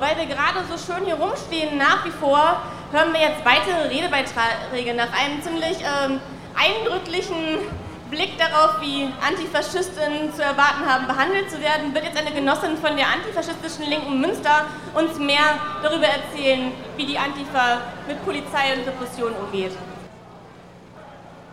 weil wir gerade so schön hier rumstehen, nach wie vor hören wir jetzt weitere Redebeiträge nach einem ziemlich ähm, eindrücklichen Blick darauf, wie Antifaschistinnen zu erwarten haben, behandelt zu werden, wird jetzt eine Genossin von der antifaschistischen Linken Münster uns mehr darüber erzählen, wie die Antifa mit Polizei und Repression umgeht.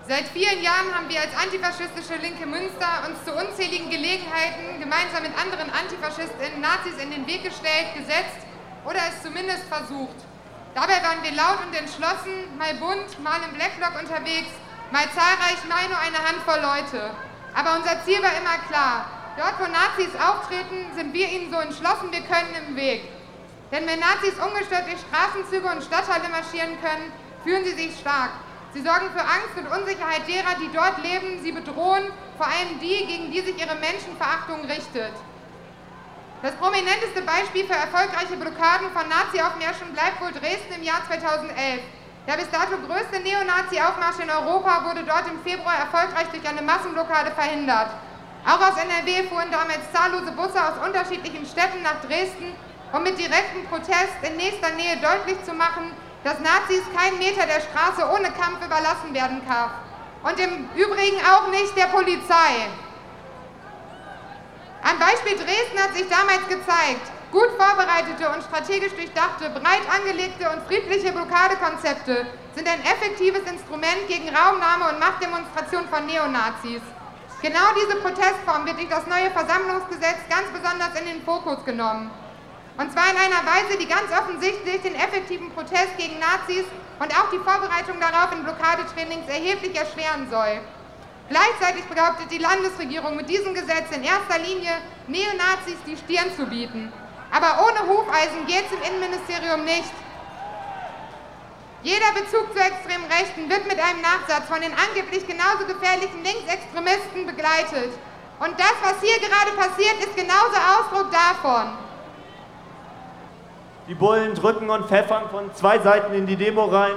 Seit vielen Jahren haben wir als antifaschistische Linke Münster uns zu unzähligen Gelegenheiten gemeinsam mit anderen Antifaschistinnen Nazis in den Weg gestellt, gesetzt oder es zumindest versucht. Dabei waren wir laut und entschlossen, mal bunt, mal im Blackblock unterwegs, Mal zahlreich, mal nur eine Handvoll Leute. Aber unser Ziel war immer klar. Dort, wo Nazis auftreten, sind wir ihnen so entschlossen wir können im Weg. Denn wenn Nazis ungestört durch Straßenzüge und Stadtteile marschieren können, fühlen sie sich stark. Sie sorgen für Angst und Unsicherheit derer, die dort leben. Sie bedrohen vor allem die, gegen die sich ihre Menschenverachtung richtet. Das prominenteste Beispiel für erfolgreiche Blockaden von Nazi-Aufmärschen bleibt wohl Dresden im Jahr 2011. Der bis dato größte Neonazi-Aufmarsch in Europa wurde dort im Februar erfolgreich durch eine Massenblockade verhindert. Auch aus NRW fuhren damals zahllose Busse aus unterschiedlichen Städten nach Dresden, um mit direktem Protest in nächster Nähe deutlich zu machen, dass Nazis keinen Meter der Straße ohne Kampf überlassen werden kann. Und im Übrigen auch nicht der Polizei. Am Beispiel Dresden hat sich damals gezeigt, Gut vorbereitete und strategisch durchdachte, breit angelegte und friedliche Blockadekonzepte sind ein effektives Instrument gegen Raumnahme und Machtdemonstration von Neonazis. Genau diese Protestform wird durch das neue Versammlungsgesetz ganz besonders in den Fokus genommen. Und zwar in einer Weise, die ganz offensichtlich den effektiven Protest gegen Nazis und auch die Vorbereitung darauf in Blockadetrainings erheblich erschweren soll. Gleichzeitig behauptet die Landesregierung mit diesem Gesetz in erster Linie, Neonazis die Stirn zu bieten. Aber ohne Hufeisen geht es im Innenministerium nicht. Jeder Bezug zu extremen Rechten wird mit einem Nachsatz von den angeblich genauso gefährlichen Linksextremisten begleitet. Und das, was hier gerade passiert, ist genauso Ausdruck davon. Die Bullen drücken und pfeffern von zwei Seiten in die Demo rein.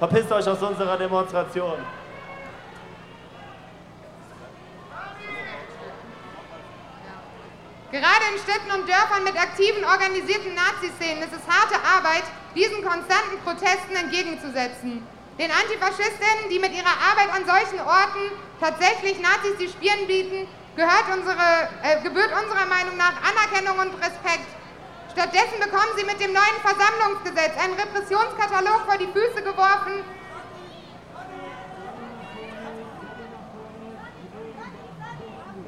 Verpisst euch aus unserer Demonstration. Gerade in Städten und Dörfern mit aktiven, organisierten Nazi-Szenen ist es harte Arbeit, diesen konstanten Protesten entgegenzusetzen. Den Antifaschistinnen, die mit ihrer Arbeit an solchen Orten tatsächlich Nazis die Stirn bieten, gehört unsere, äh, gebührt unserer Meinung nach Anerkennung und Respekt. Stattdessen bekommen sie mit dem neuen Versammlungsgesetz einen Repressionskatalog vor die Füße geworfen,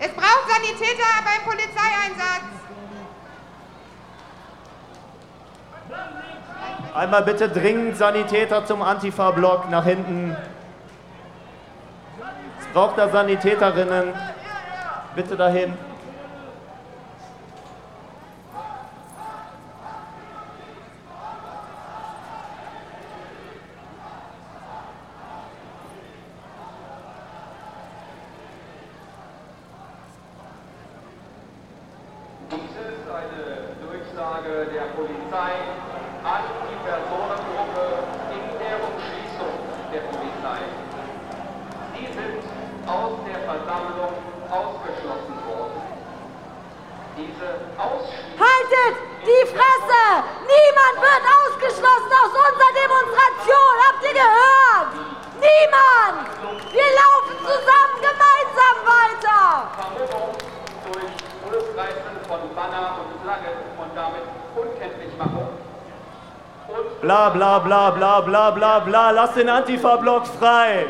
Es braucht Sanitäter beim Polizeieinsatz. Einmal bitte dringend Sanitäter zum Antifa-Block nach hinten. Es braucht da Sanitäterinnen. Bitte dahin. Durchsage der Polizei an die Personengruppe in der Umschließung der Polizei. Sie sind aus der Versammlung ausgeschlossen worden. Diese Ausschließung... Haltet die Fresse! Niemand wird ausgeschlossen aus unserer Demonstration! Habt ihr gehört? Niemand! Wir laufen zusammen! Bla bla bla bla bla, lass den Antifa-Block frei.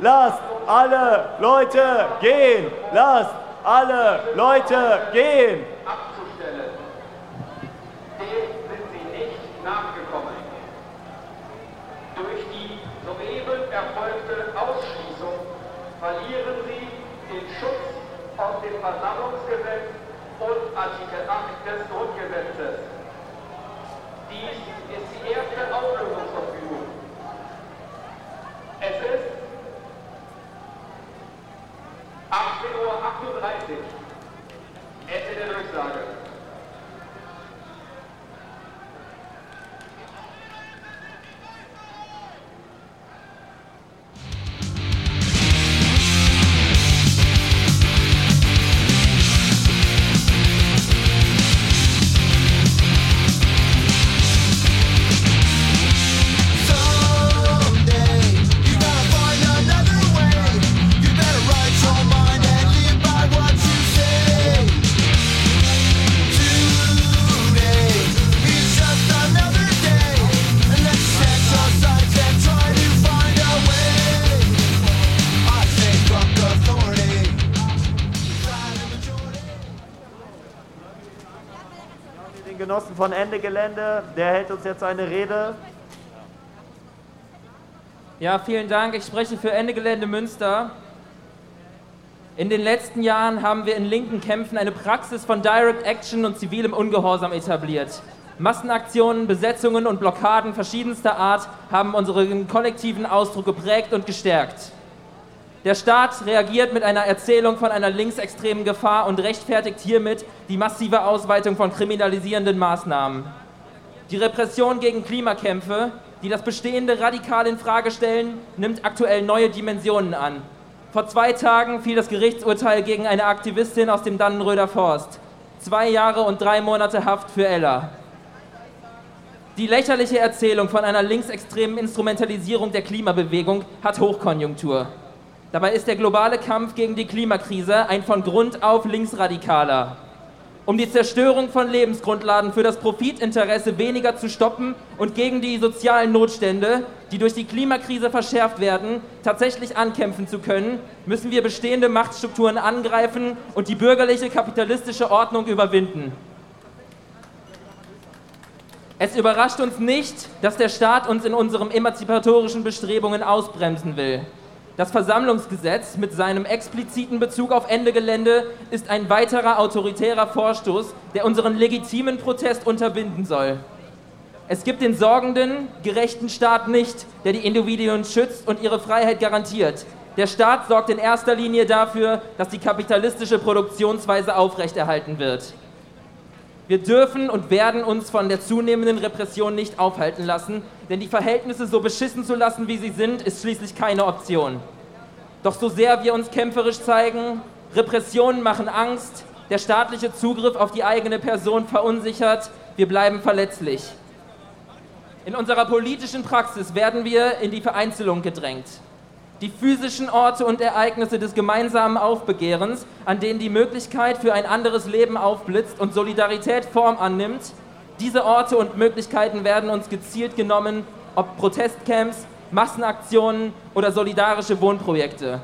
Lasst alle Leute gehen, lasst alle Leute gehen. Abzustellen. Dem sind sie nicht nachgekommen. Durch die soeben erfolgte Ausschließung verlieren sie den Schutz aus dem Versammlungsgesetz und Artikel 8 des Grundgesetzes. Dies ist die erste Auflösungsverfügung. Genossen von Ende Gelände. Der hält uns jetzt eine Rede. Ja, vielen Dank. Ich spreche für Ende Gelände Münster. In den letzten Jahren haben wir in linken Kämpfen eine Praxis von Direct Action und zivilem Ungehorsam etabliert. Massenaktionen, Besetzungen und Blockaden verschiedenster Art haben unseren kollektiven Ausdruck geprägt und gestärkt. Der Staat reagiert mit einer Erzählung von einer linksextremen Gefahr und rechtfertigt hiermit die massive Ausweitung von kriminalisierenden Maßnahmen. Die Repression gegen Klimakämpfe, die das Bestehende radikal in Frage stellen, nimmt aktuell neue Dimensionen an. Vor zwei Tagen fiel das Gerichtsurteil gegen eine Aktivistin aus dem Dannenröder Forst. Zwei Jahre und drei Monate Haft für Ella. Die lächerliche Erzählung von einer linksextremen Instrumentalisierung der Klimabewegung hat Hochkonjunktur. Dabei ist der globale Kampf gegen die Klimakrise ein von Grund auf linksradikaler. Um die Zerstörung von Lebensgrundlagen für das Profitinteresse weniger zu stoppen und gegen die sozialen Notstände, die durch die Klimakrise verschärft werden, tatsächlich ankämpfen zu können, müssen wir bestehende Machtstrukturen angreifen und die bürgerliche kapitalistische Ordnung überwinden. Es überrascht uns nicht, dass der Staat uns in unseren emanzipatorischen Bestrebungen ausbremsen will. Das Versammlungsgesetz mit seinem expliziten Bezug auf Ende Gelände ist ein weiterer autoritärer Vorstoß, der unseren legitimen Protest unterbinden soll. Es gibt den sorgenden, gerechten Staat nicht, der die Individuen schützt und ihre Freiheit garantiert. Der Staat sorgt in erster Linie dafür, dass die kapitalistische Produktionsweise aufrechterhalten wird. Wir dürfen und werden uns von der zunehmenden Repression nicht aufhalten lassen, denn die Verhältnisse so beschissen zu lassen, wie sie sind, ist schließlich keine Option. Doch so sehr wir uns kämpferisch zeigen, Repressionen machen Angst, der staatliche Zugriff auf die eigene Person verunsichert, wir bleiben verletzlich. In unserer politischen Praxis werden wir in die Vereinzelung gedrängt. Die physischen Orte und Ereignisse des gemeinsamen Aufbegehrens, an denen die Möglichkeit für ein anderes Leben aufblitzt und Solidarität Form annimmt, diese Orte und Möglichkeiten werden uns gezielt genommen, ob Protestcamps, Massenaktionen oder solidarische Wohnprojekte.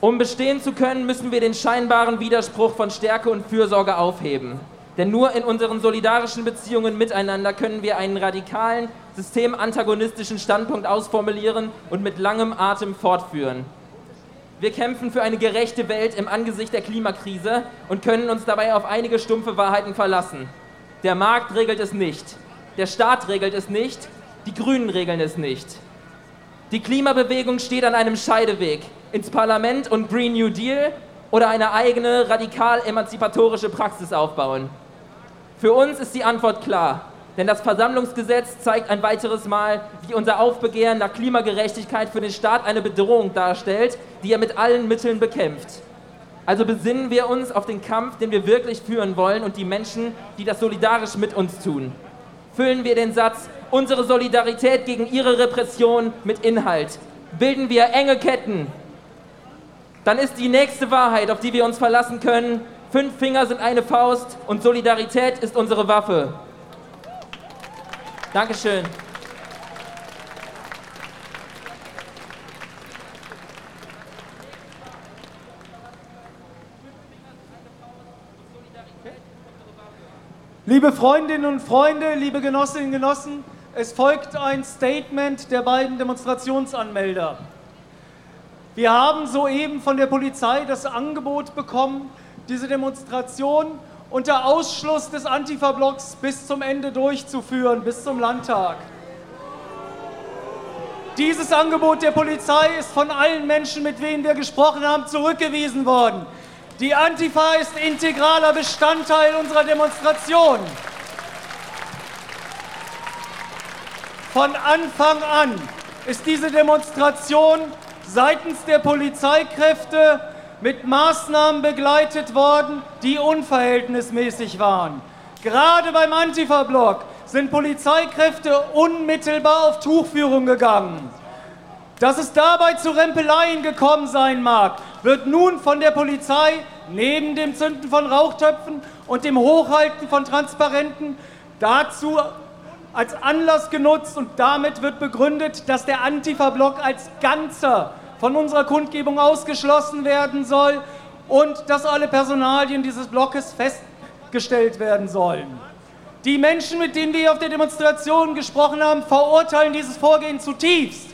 Um bestehen zu können, müssen wir den scheinbaren Widerspruch von Stärke und Fürsorge aufheben. Denn nur in unseren solidarischen Beziehungen miteinander können wir einen radikalen, systemantagonistischen Standpunkt ausformulieren und mit langem Atem fortführen. Wir kämpfen für eine gerechte Welt im Angesicht der Klimakrise und können uns dabei auf einige stumpfe Wahrheiten verlassen. Der Markt regelt es nicht, der Staat regelt es nicht, die Grünen regeln es nicht. Die Klimabewegung steht an einem Scheideweg ins Parlament und Green New Deal oder eine eigene radikal emanzipatorische Praxis aufbauen. Für uns ist die Antwort klar, denn das Versammlungsgesetz zeigt ein weiteres Mal, wie unser Aufbegehren nach Klimagerechtigkeit für den Staat eine Bedrohung darstellt, die er mit allen Mitteln bekämpft. Also besinnen wir uns auf den Kampf, den wir wirklich führen wollen und die Menschen, die das solidarisch mit uns tun. Füllen wir den Satz, unsere Solidarität gegen ihre Repression mit Inhalt. Bilden wir enge Ketten. Dann ist die nächste Wahrheit, auf die wir uns verlassen können, Fünf Finger sind eine Faust und Solidarität ist unsere Waffe. Dankeschön. Liebe Freundinnen und Freunde, liebe Genossinnen und Genossen, es folgt ein Statement der beiden Demonstrationsanmelder. Wir haben soeben von der Polizei das Angebot bekommen, diese Demonstration unter Ausschluss des Antifa-Blocks bis zum Ende durchzuführen, bis zum Landtag. Dieses Angebot der Polizei ist von allen Menschen, mit denen wir gesprochen haben, zurückgewiesen worden. Die Antifa ist integraler Bestandteil unserer Demonstration. Von Anfang an ist diese Demonstration seitens der Polizeikräfte mit Maßnahmen begleitet worden, die unverhältnismäßig waren. Gerade beim Antifa-Block sind Polizeikräfte unmittelbar auf Tuchführung gegangen. Dass es dabei zu Rempeleien gekommen sein mag, wird nun von der Polizei neben dem Zünden von Rauchtöpfen und dem Hochhalten von Transparenten dazu als Anlass genutzt und damit wird begründet, dass der Antifa-Block als Ganzer von unserer Kundgebung ausgeschlossen werden soll und dass alle Personalien dieses Blockes fest gestellt werden sollen. Die Menschen, mit denen wir auf der Demonstration gesprochen haben, verurteilen dieses Vorgehen zutiefst.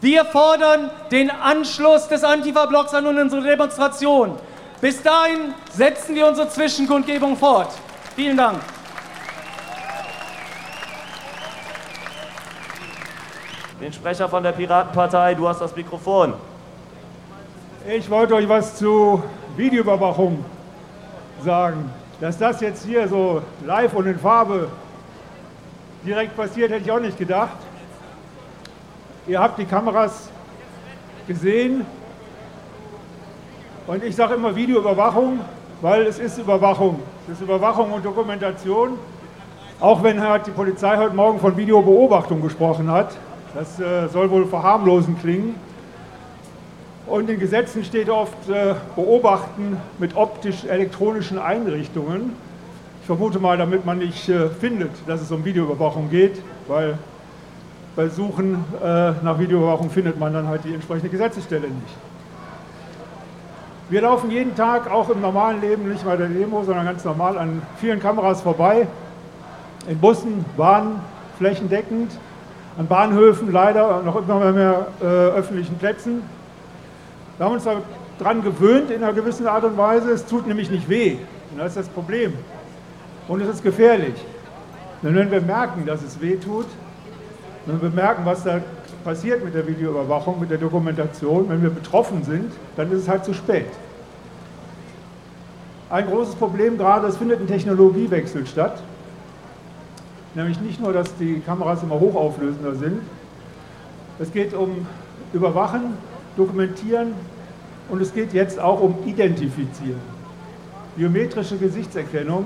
Wir fordern den Anschluss des Antifa-Blocks an unsere Demonstration. Bis dahin setzen wir unsere Zwischenkundgebung fort. Vielen Dank. Den Sprecher von der Piratenpartei, du hast das Mikrofon. Ich wollte euch was zu Videoüberwachung sagen. Dass das jetzt hier so live und in Farbe direkt passiert, hätte ich auch nicht gedacht. Ihr habt die Kameras gesehen. Und ich sage immer Videoüberwachung, weil es ist Überwachung. Es ist Überwachung und Dokumentation. Auch wenn halt die Polizei heute Morgen von Videobeobachtung gesprochen hat. Das äh, soll wohl verharmlosend klingen. Und in Gesetzen steht oft äh, beobachten mit optisch-elektronischen Einrichtungen. Ich vermute mal, damit man nicht äh, findet, dass es um Videoüberwachung geht, weil bei Suchen äh, nach Videoüberwachung findet man dann halt die entsprechende Gesetzesstelle nicht. Wir laufen jeden Tag, auch im normalen Leben, nicht bei der Demo, sondern ganz normal an vielen Kameras vorbei. In Bussen, Bahnen, flächendeckend, an Bahnhöfen leider noch immer mehr äh, öffentlichen Plätzen. Wir haben uns daran gewöhnt in einer gewissen Art und Weise. Es tut nämlich nicht weh. Und das ist das Problem. Und es ist gefährlich. Denn wenn wir merken, dass es weh tut, wenn wir merken, was da passiert mit der Videoüberwachung, mit der Dokumentation, wenn wir betroffen sind, dann ist es halt zu spät. Ein großes Problem gerade, es findet ein Technologiewechsel statt. Nämlich nicht nur, dass die Kameras immer hochauflösender sind. Es geht um Überwachen, Dokumentieren und es geht jetzt auch um Identifizieren. Biometrische Gesichtserkennung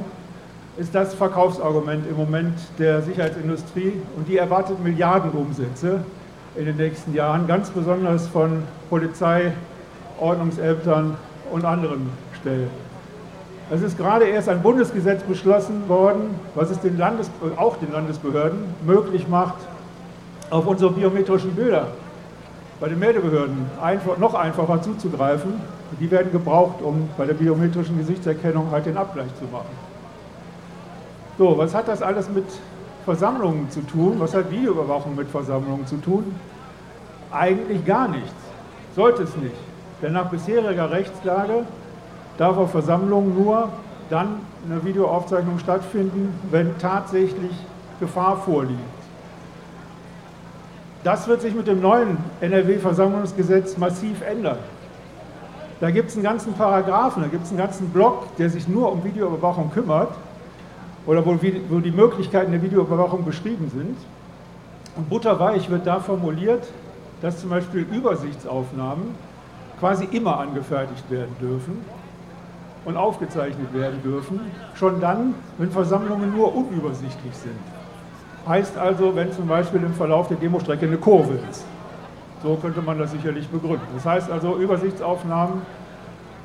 ist das Verkaufsargument im Moment der Sicherheitsindustrie und die erwartet Milliardenumsätze in den nächsten Jahren, ganz besonders von Polizei, Ordnungsämtern und anderen Stellen. Es ist gerade erst ein Bundesgesetz beschlossen worden, was es den Landes auch den Landesbehörden möglich macht, auf unsere biometrischen Bilder bei den Meldebehörden einfach, noch einfacher zuzugreifen. Die werden gebraucht, um bei der biometrischen Gesichtserkennung halt den Abgleich zu machen. So, was hat das alles mit Versammlungen zu tun? Was hat Videoüberwachung mit Versammlungen zu tun? Eigentlich gar nichts. Sollte es nicht. Denn nach bisheriger Rechtslage darf auf Versammlungen nur dann eine Videoaufzeichnung stattfinden, wenn tatsächlich Gefahr vorliegt. Das wird sich mit dem neuen NRW-Versammlungsgesetz massiv ändern. Da gibt es einen ganzen Paragraphen, da gibt es einen ganzen Block, der sich nur um Videoüberwachung kümmert oder wo, wo die Möglichkeiten der Videoüberwachung beschrieben sind. Und butterweich wird da formuliert, dass zum Beispiel Übersichtsaufnahmen quasi immer angefertigt werden dürfen und aufgezeichnet werden dürfen, schon dann, wenn Versammlungen nur unübersichtlich sind. Heißt also, wenn zum Beispiel im Verlauf der Demostrecke eine Kurve ist. So könnte man das sicherlich begründen. Das heißt also, Übersichtsaufnahmen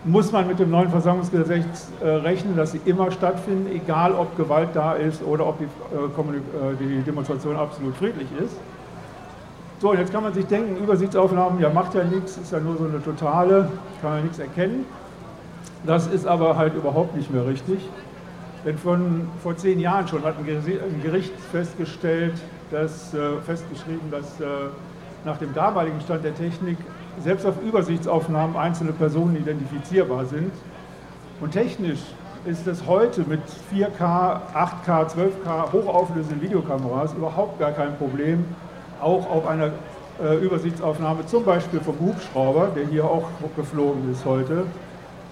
muss man mit dem neuen Versammlungsgesetz äh, rechnen, dass sie immer stattfinden, egal ob Gewalt da ist oder ob die, äh, äh die Demonstration absolut friedlich ist. So, jetzt kann man sich denken, Übersichtsaufnahmen, ja macht ja nichts, ist ja nur so eine totale, kann man nichts erkennen. Das ist aber halt überhaupt nicht mehr richtig. Denn von, vor zehn Jahren schon hat ein Gericht festgestellt, dass, äh, festgeschrieben, dass äh, nach dem damaligen Stand der Technik selbst auf Übersichtsaufnahmen einzelne Personen identifizierbar sind. Und technisch ist es heute mit 4K, 8K, 12K hochauflösenden Videokameras überhaupt gar kein Problem, auch auf einer äh, Übersichtsaufnahme, zum Beispiel vom Hubschrauber, der hier auch geflogen ist heute,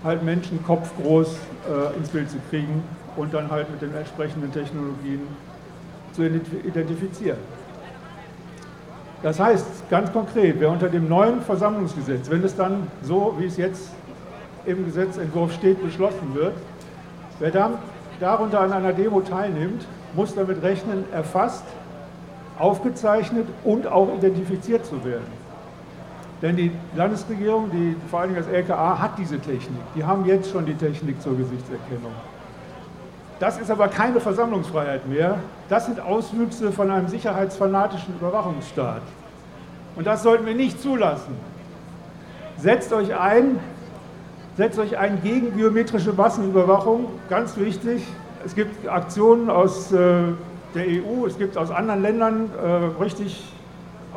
halt Menschen kopfgroß äh, ins Bild zu kriegen und dann halt mit den entsprechenden Technologien zu identifizieren. Das heißt ganz konkret, wer unter dem neuen Versammlungsgesetz, wenn es dann so, wie es jetzt im Gesetzentwurf steht, beschlossen wird, wer dann darunter an einer Demo teilnimmt, muss damit rechnen, erfasst, aufgezeichnet und auch identifiziert zu werden. Denn die Landesregierung, die, vor allem das LKA, hat diese Technik. Die haben jetzt schon die Technik zur Gesichtserkennung. Das ist aber keine Versammlungsfreiheit mehr. Das sind Auswüchse von einem sicherheitsfanatischen Überwachungsstaat. Und das sollten wir nicht zulassen. Setzt euch ein Setzt euch ein gegen biometrische Massenüberwachung, ganz wichtig. Es gibt Aktionen aus äh, der EU, es gibt aus anderen Ländern, äh, richtig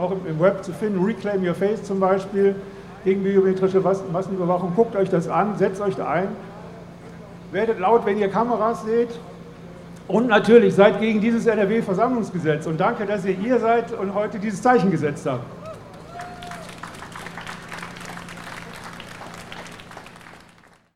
auch im, Web zu finden, Reclaim Your Face zum Beispiel, gegen biometrische Massenüberwachung. Guckt euch das an, setzt euch da ein. Werdet laut, wenn ihr Kameras seht. Und natürlich seid gegen dieses NRW-Versammlungsgesetz. Und danke, dass ihr hier seid und heute dieses Zeichen gesetzt habt.